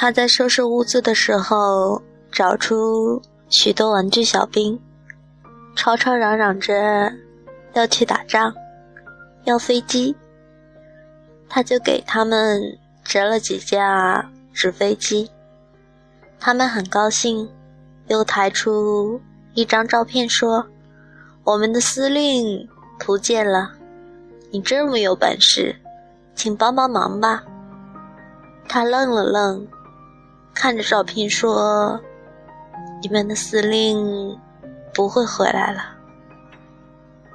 他在收拾屋子的时候，找出许多玩具小兵，吵吵嚷嚷着要去打仗，要飞机。他就给他们折了几架纸飞机，他们很高兴，又抬出一张照片说：“我们的司令图见了，你这么有本事，请帮帮忙吧。”他愣了愣，看着照片说：“你们的司令不会回来了。”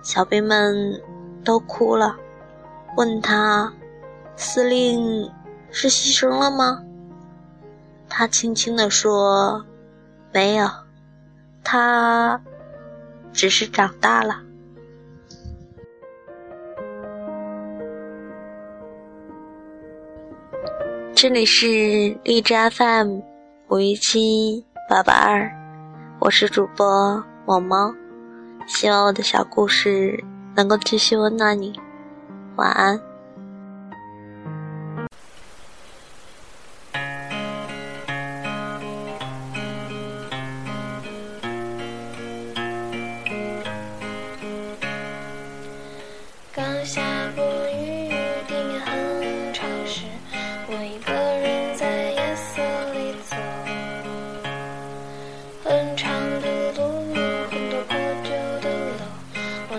小兵们都哭了，问他。司令是牺牲了吗？他轻轻地说：“没有，他只是长大了。”这里是荔枝 FM 五一七八八二，我是主播毛毛，希望我的小故事能够继续温暖你，晚安。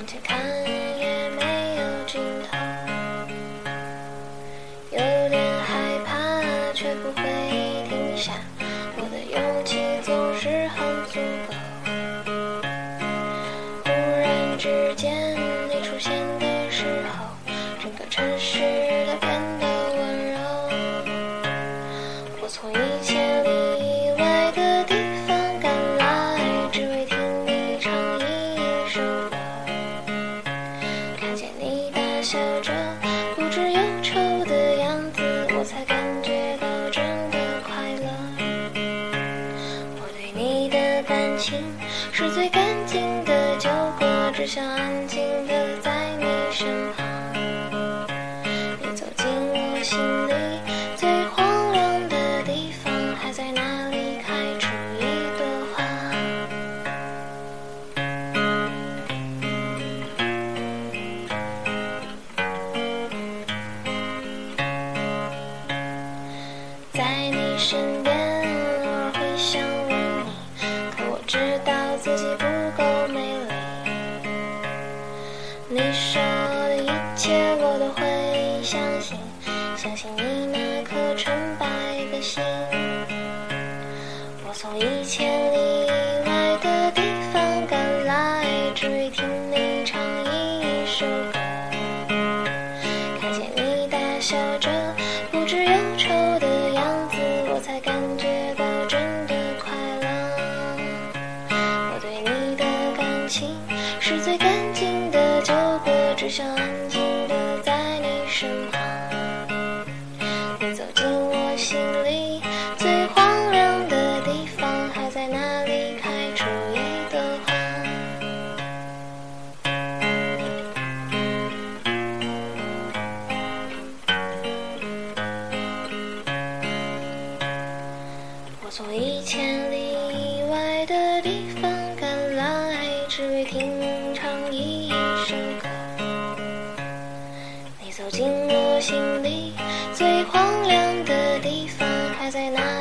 去看也没有尽头。是最干净的酒过，只想安静的在你身旁。你走进我心里最荒凉的地方，还在那里开出一朵花。在你身边。你说的一切我都会相信，相信你那颗纯白的心。我从一千里外的地方赶来，只为听你唱一首歌。看见你大笑着，想安静的在你身旁。你走进我心里最荒凉的地方，还在那里开出一朵花。我从一千里以外的地方赶来，只为听最荒凉的地方，还在那。